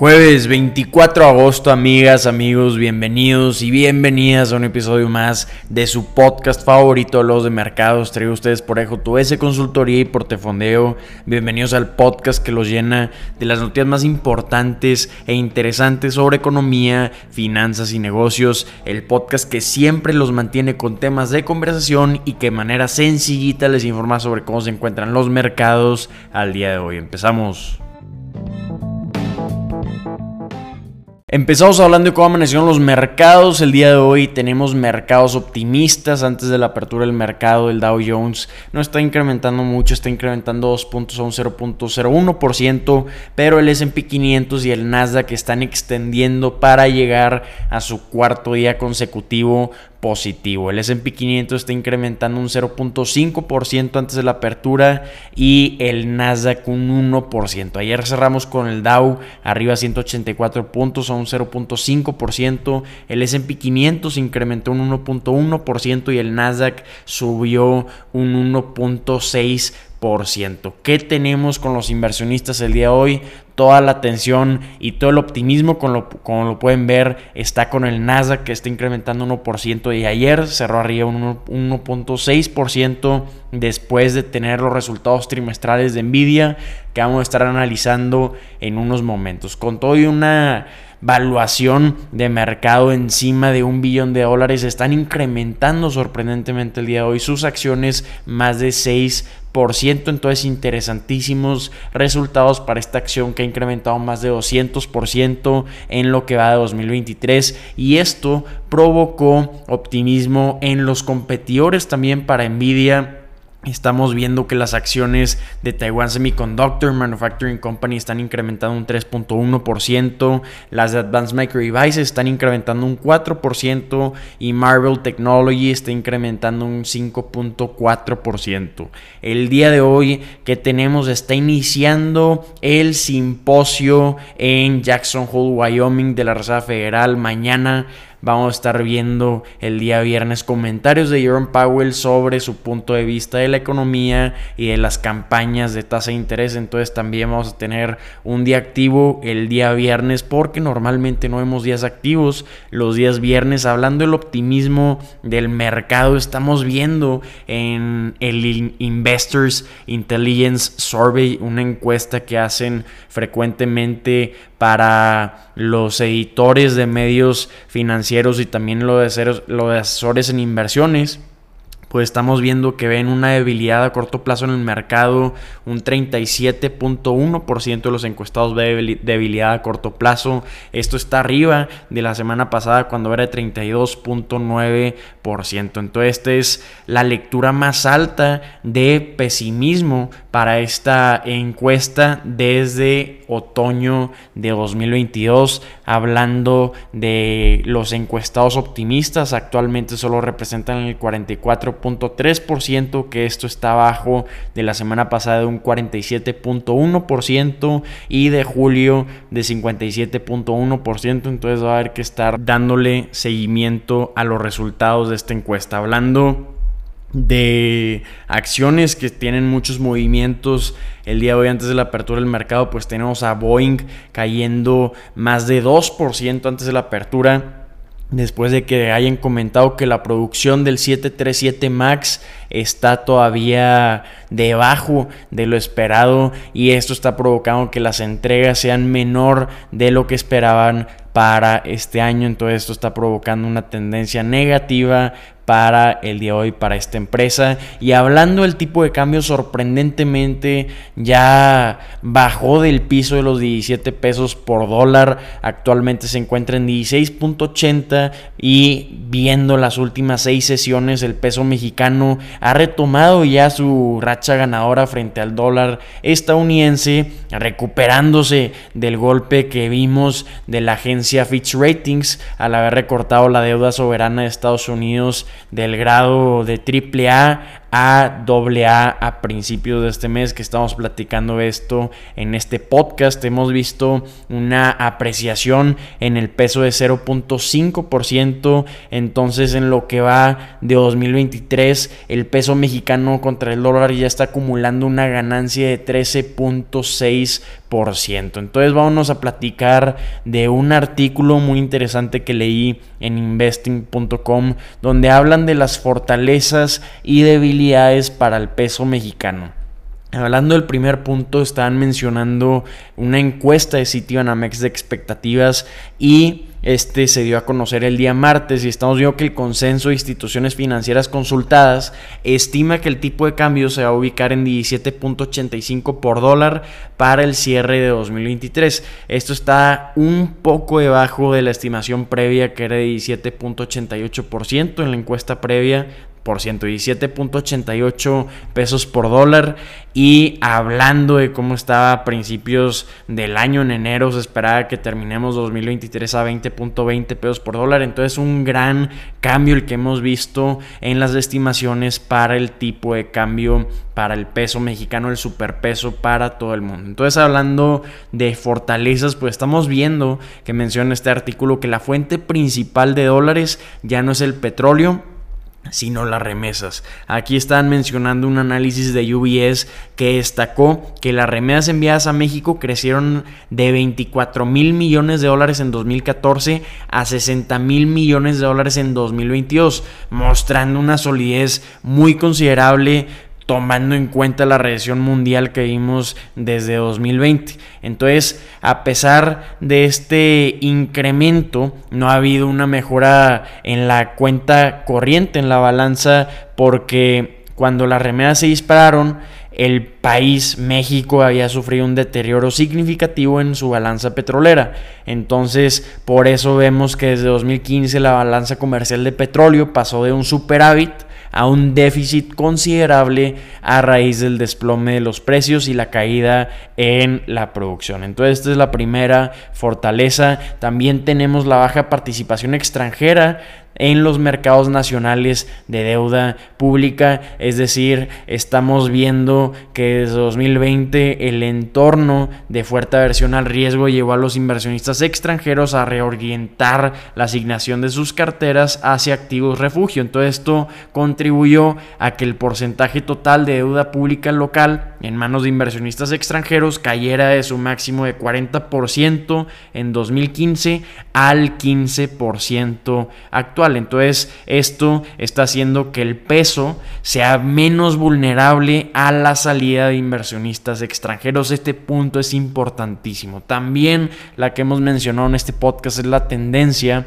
Jueves 24 de agosto, amigas, amigos, bienvenidos y bienvenidas a un episodio más de su podcast favorito, Los de Mercados. Traigo ustedes por Ejo tu S Consultoría y Portefondeo. Bienvenidos al podcast que los llena de las noticias más importantes e interesantes sobre economía, finanzas y negocios. El podcast que siempre los mantiene con temas de conversación y que de manera sencillita les informa sobre cómo se encuentran los mercados al día de hoy. Empezamos. Empezamos hablando de cómo amanecieron los mercados. El día de hoy tenemos mercados optimistas. Antes de la apertura del mercado, el Dow Jones no está incrementando mucho, está incrementando 2 puntos a un 0.01%, pero el SP 500 y el Nasdaq están extendiendo para llegar a su cuarto día consecutivo positivo. El SP 500 está incrementando un 0.5% antes de la apertura y el Nasdaq un 1%. Ayer cerramos con el Dow arriba 184 puntos a un 0.5%. El SP 500 incrementó un 1.1% y el Nasdaq subió un 1.6%. ¿Qué tenemos con los inversionistas el día de hoy? Toda la atención y todo el optimismo, con lo, como lo pueden ver, está con el Nasdaq que está incrementando 1% y ayer cerró arriba un 1.6% después de tener los resultados trimestrales de Nvidia que vamos a estar analizando en unos momentos. Con todo y una valuación de mercado encima de un billón de dólares están incrementando sorprendentemente el día de hoy sus acciones más de 6%. Entonces, interesantísimos resultados para esta acción que ha incrementado más de 200% en lo que va de 2023. Y esto provocó optimismo en los competidores también para Nvidia Estamos viendo que las acciones de Taiwan Semiconductor Manufacturing Company están incrementando un 3.1%, las de Advanced Micro Devices están incrementando un 4% y Marvel Technology está incrementando un 5.4%. El día de hoy que tenemos está iniciando el simposio en Jackson Hole, Wyoming de la Reserva Federal. Mañana Vamos a estar viendo el día viernes comentarios de Jerome Powell sobre su punto de vista de la economía y de las campañas de tasa de interés. Entonces también vamos a tener un día activo el día viernes porque normalmente no vemos días activos los días viernes. Hablando del optimismo del mercado, estamos viendo en el Investors Intelligence Survey una encuesta que hacen frecuentemente para los editores de medios financieros y también los de asesores en inversiones pues estamos viendo que ven una debilidad a corto plazo en el mercado. Un 37.1% de los encuestados ve debilidad a corto plazo. Esto está arriba de la semana pasada cuando era de 32.9%. Entonces esta es la lectura más alta de pesimismo para esta encuesta desde otoño de 2022. Hablando de los encuestados optimistas, actualmente solo representan el 44 ciento que esto está abajo de la semana pasada de un 47.1% y de julio de 57.1%. Entonces va a haber que estar dándole seguimiento a los resultados de esta encuesta. Hablando de acciones que tienen muchos movimientos el día de hoy antes de la apertura del mercado pues tenemos a Boeing cayendo más de 2% antes de la apertura después de que hayan comentado que la producción del 737 MAX está todavía debajo de lo esperado y esto está provocando que las entregas sean menor de lo que esperaban para este año. Entonces esto está provocando una tendencia negativa para el día de hoy para esta empresa. Y hablando del tipo de cambio, sorprendentemente ya bajó del piso de los 17 pesos por dólar. Actualmente se encuentra en 16.80 y viendo las últimas seis sesiones el peso mexicano ha retomado ya su racha ganadora frente al dólar estadounidense, recuperándose del golpe que vimos de la agencia Fitch Ratings al haber recortado la deuda soberana de Estados Unidos del grado de AAA a AA a principios de este mes que estamos platicando esto en este podcast. Hemos visto una apreciación en el peso de 0.5%. Entonces en lo que va de 2023 el peso mexicano contra el dólar ya está acumulando una ganancia de 13.6%. Entonces vamos a platicar de un artículo muy interesante que leí en investing.com donde hablan de las fortalezas y debilidades para el peso mexicano. Hablando del primer punto, estaban mencionando una encuesta de Citibanamex de expectativas y este se dio a conocer el día martes y estamos viendo que el consenso de instituciones financieras consultadas estima que el tipo de cambio se va a ubicar en 17.85 por dólar para el cierre de 2023. Esto está un poco debajo de la estimación previa que era de 17.88% en la encuesta previa por 117.88 pesos por dólar. Y hablando de cómo estaba a principios del año en enero se esperaba que terminemos 2023 a 20.20 pesos por dólar. Entonces un gran cambio el que hemos visto en las estimaciones para el tipo de cambio para el peso mexicano el superpeso para todo el mundo. Entonces hablando de fortalezas pues estamos viendo que menciona este artículo que la fuente principal de dólares ya no es el petróleo sino las remesas. Aquí están mencionando un análisis de UBS que destacó que las remesas enviadas a México crecieron de 24 mil millones de dólares en 2014 a 60 mil millones de dólares en 2022, mostrando una solidez muy considerable tomando en cuenta la recesión mundial que vimos desde 2020. Entonces, a pesar de este incremento, no ha habido una mejora en la cuenta corriente, en la balanza, porque cuando las remedias se dispararon, el país, México, había sufrido un deterioro significativo en su balanza petrolera. Entonces, por eso vemos que desde 2015 la balanza comercial de petróleo pasó de un superávit a un déficit considerable a raíz del desplome de los precios y la caída en la producción. Entonces esta es la primera fortaleza. También tenemos la baja participación extranjera en los mercados nacionales de deuda pública, es decir, estamos viendo que desde 2020 el entorno de fuerte aversión al riesgo llevó a los inversionistas extranjeros a reorientar la asignación de sus carteras hacia activos refugio. Entonces esto contribuyó a que el porcentaje total de deuda pública local en manos de inversionistas extranjeros cayera de su máximo de 40% en 2015 al 15% actual. Entonces esto está haciendo que el peso sea menos vulnerable a la salida de inversionistas extranjeros. Este punto es importantísimo. También la que hemos mencionado en este podcast es la tendencia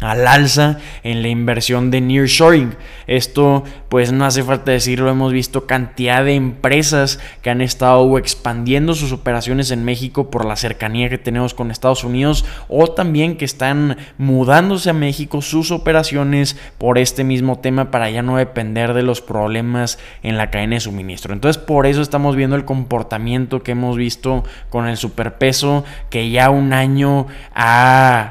al alza en la inversión de nearshoring. Esto pues no hace falta decirlo, hemos visto cantidad de empresas que han estado expandiendo sus operaciones en México por la cercanía que tenemos con Estados Unidos o también que están mudándose a México sus operaciones por este mismo tema para ya no depender de los problemas en la cadena de suministro. Entonces por eso estamos viendo el comportamiento que hemos visto con el superpeso que ya un año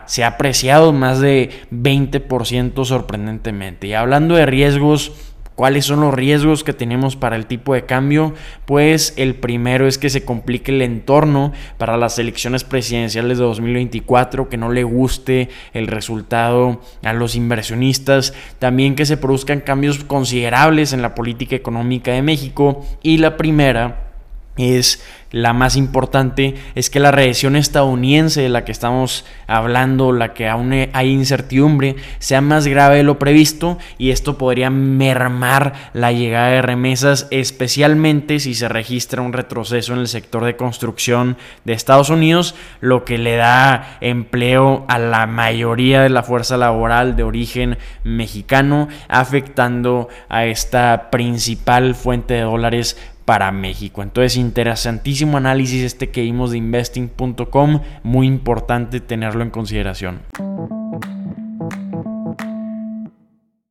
se ha apreciado más de 20% sorprendentemente. Y hablando de riesgos, ¿Cuáles son los riesgos que tenemos para el tipo de cambio? Pues el primero es que se complique el entorno para las elecciones presidenciales de 2024, que no le guste el resultado a los inversionistas, también que se produzcan cambios considerables en la política económica de México y la primera es la más importante, es que la recesión estadounidense de la que estamos hablando, la que aún hay incertidumbre, sea más grave de lo previsto y esto podría mermar la llegada de remesas, especialmente si se registra un retroceso en el sector de construcción de Estados Unidos, lo que le da empleo a la mayoría de la fuerza laboral de origen mexicano, afectando a esta principal fuente de dólares para México. Entonces, interesantísimo análisis este que vimos de investing.com, muy importante tenerlo en consideración.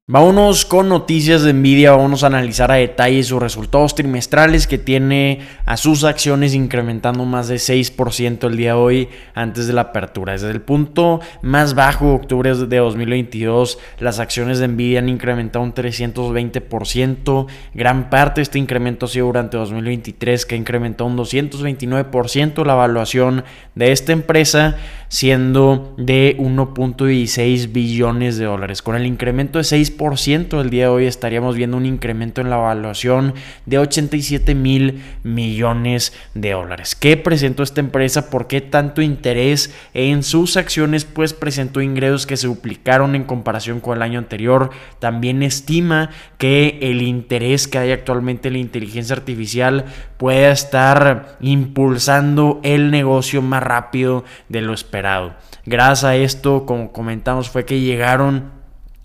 Vámonos con noticias de Nvidia, vamos a analizar a detalle sus resultados trimestrales que tiene a sus acciones incrementando más de 6% el día de hoy antes de la apertura. Desde el punto más bajo, octubre de 2022, las acciones de Nvidia han incrementado un 320%. Gran parte de este incremento ha sido durante 2023 que ha incrementado un 229% la evaluación de esta empresa siendo de 1.16 billones de dólares. Con el incremento de 6% el día de hoy estaríamos viendo un incremento en la evaluación de 87 mil millones de dólares. ¿Qué presentó esta empresa? ¿Por qué tanto interés en sus acciones? Pues presentó ingresos que se duplicaron en comparación con el año anterior. También estima que el interés que hay actualmente en la inteligencia artificial pueda estar impulsando el negocio más rápido de lo esperado Gracias a esto, como comentamos, fue que llegaron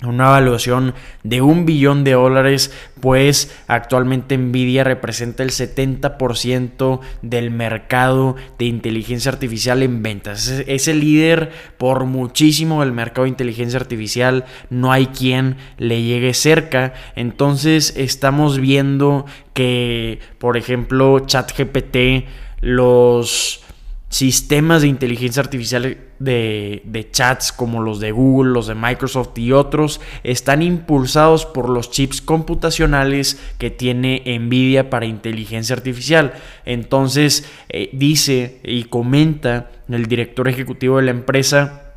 una evaluación de un billón de dólares, pues actualmente Nvidia representa el 70% del mercado de inteligencia artificial en ventas. Es, el líder por muchísimo del mercado de inteligencia artificial, no hay quien le llegue cerca. Entonces estamos viendo que, por ejemplo, ChatGPT, los sistemas de inteligencia artificial de, chats como los de Google, los de Microsoft y otros están impulsados por los chips computacionales que tiene Nvidia para inteligencia artificial. Entonces eh, dice y comenta el director ejecutivo de la empresa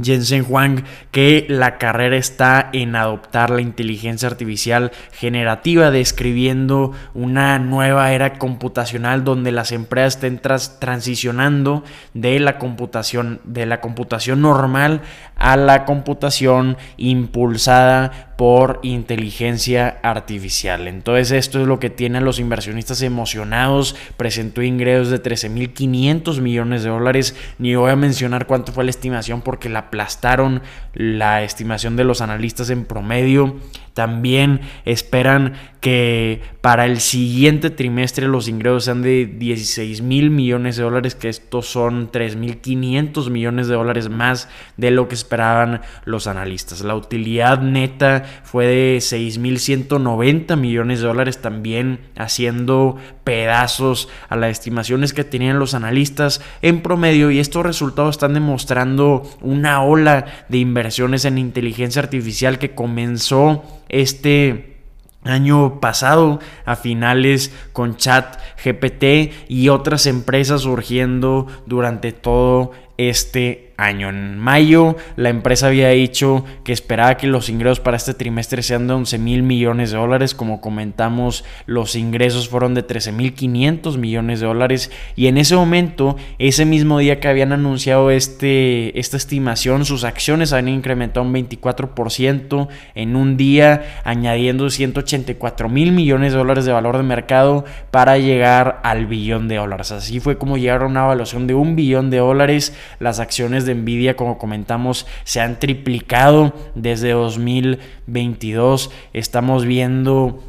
Jensen Huang que la carrera está en adoptar la inteligencia artificial generativa, describiendo una nueva era computacional donde las empresas estén transicionando de la computación de la computación normal a la computación impulsada por inteligencia artificial. Entonces esto es lo que tiene a los inversionistas emocionados. Presentó ingresos de 13.500 millones de dólares. Ni voy a mencionar cuánto fue la estimación porque la aplastaron la estimación de los analistas en promedio. También esperan que para el siguiente trimestre los ingresos sean de 16 mil millones de dólares, que estos son 3.500 millones de dólares más de lo que esperaban los analistas. La utilidad neta fue de 6.190 millones de dólares, también haciendo pedazos a las estimaciones que tenían los analistas en promedio y estos resultados están demostrando una ola de inversiones en inteligencia artificial que comenzó este año pasado a finales con chat GPT y otras empresas surgiendo durante todo este año. En mayo la empresa había dicho que esperaba que los ingresos para este trimestre sean de 11 mil millones de dólares. Como comentamos, los ingresos fueron de 13 mil 500 millones de dólares. Y en ese momento, ese mismo día que habían anunciado este, esta estimación, sus acciones habían incrementado un 24% en un día, añadiendo 184 mil millones de dólares de valor de mercado para llegar al billón de dólares. Así fue como llegaron a una evaluación de un billón de dólares. Las acciones de Nvidia, como comentamos, se han triplicado desde 2022. Estamos viendo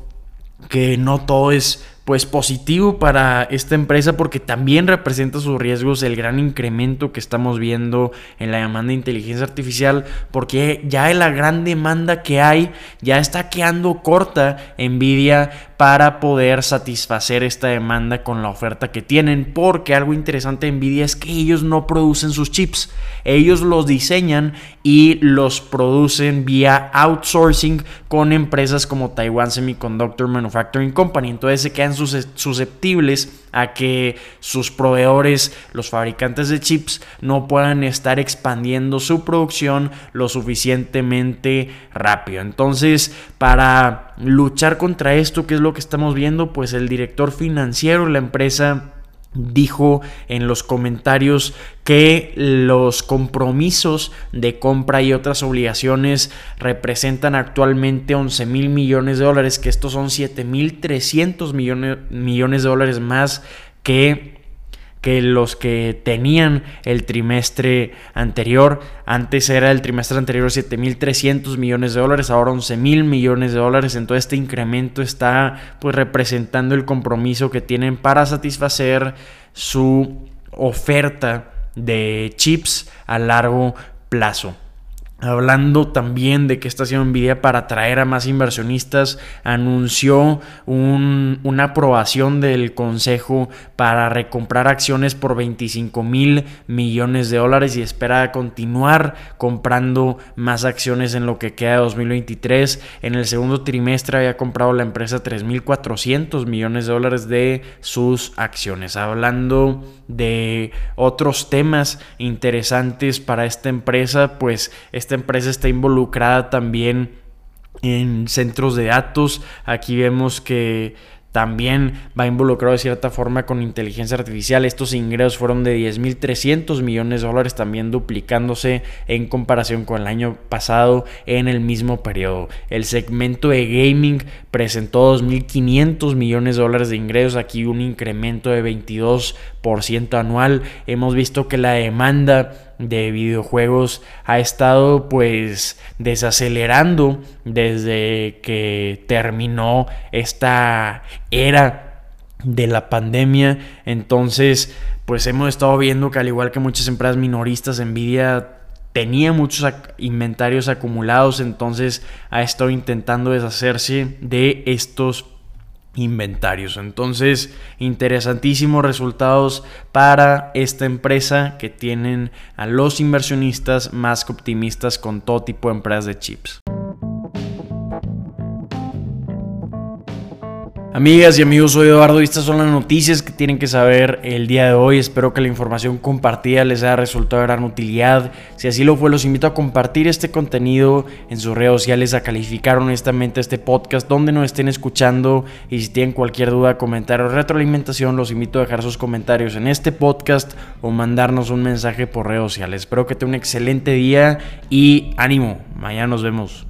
que no todo es pues positivo para esta empresa porque también representa sus riesgos el gran incremento que estamos viendo en la demanda de inteligencia artificial porque ya la gran demanda que hay ya está quedando corta Nvidia para poder satisfacer esta demanda con la oferta que tienen porque algo interesante de Nvidia es que ellos no producen sus chips. Ellos los diseñan y los producen vía outsourcing con empresas como Taiwan Semiconductor Manufacturing Company. Entonces se quedan susceptibles a que sus proveedores, los fabricantes de chips, no puedan estar expandiendo su producción lo suficientemente rápido. Entonces, para luchar contra esto, ¿qué es lo que estamos viendo? Pues el director financiero de la empresa dijo en los comentarios que los compromisos de compra y otras obligaciones representan actualmente 11 mil millones de dólares, que estos son 7 mil 300 millones, millones de dólares más que que los que tenían el trimestre anterior. Antes era el trimestre anterior 7.300 millones de dólares, ahora 11.000 millones de dólares. Entonces este incremento está pues representando el compromiso que tienen para satisfacer su oferta de chips a largo plazo. Hablando también de que está haciendo Nvidia para atraer a más inversionistas, anunció una aprobación del Consejo para recomprar acciones por 25 mil millones de dólares y espera continuar comprando más acciones en lo que queda de 2023. En el segundo trimestre había comprado la empresa 3.400 millones de dólares de sus acciones. Hablando de otros temas interesantes para esta empresa, pues esta empresa está involucrada también en centros de datos. Aquí vemos que también va involucrado de cierta forma con inteligencia artificial. Estos ingresos fueron de 10.300 millones de dólares, también duplicándose en comparación con el año pasado en el mismo periodo. El segmento de gaming presentó 2.500 millones de dólares de ingresos, aquí un incremento de 22% anual. Hemos visto que la demanda de videojuegos ha estado pues desacelerando desde que terminó esta era de la pandemia. Entonces, pues hemos estado viendo que al igual que muchas empresas minoristas, Nvidia tenía muchos inventarios acumulados, entonces ha estado intentando deshacerse de estos inventarios. Entonces, interesantísimos resultados para esta empresa que tienen a los inversionistas más optimistas con todo tipo de empresas de chips. Amigas y amigos, soy Eduardo y estas son las noticias que tienen que saber el día de hoy. Espero que la información compartida les haya resultado de gran utilidad. Si así lo fue, los invito a compartir este contenido en sus redes sociales, a calificar honestamente este podcast donde nos estén escuchando y si tienen cualquier duda, comentario o retroalimentación, los invito a dejar sus comentarios en este podcast o mandarnos un mensaje por redes sociales. Espero que tengan un excelente día y ánimo. Mañana nos vemos.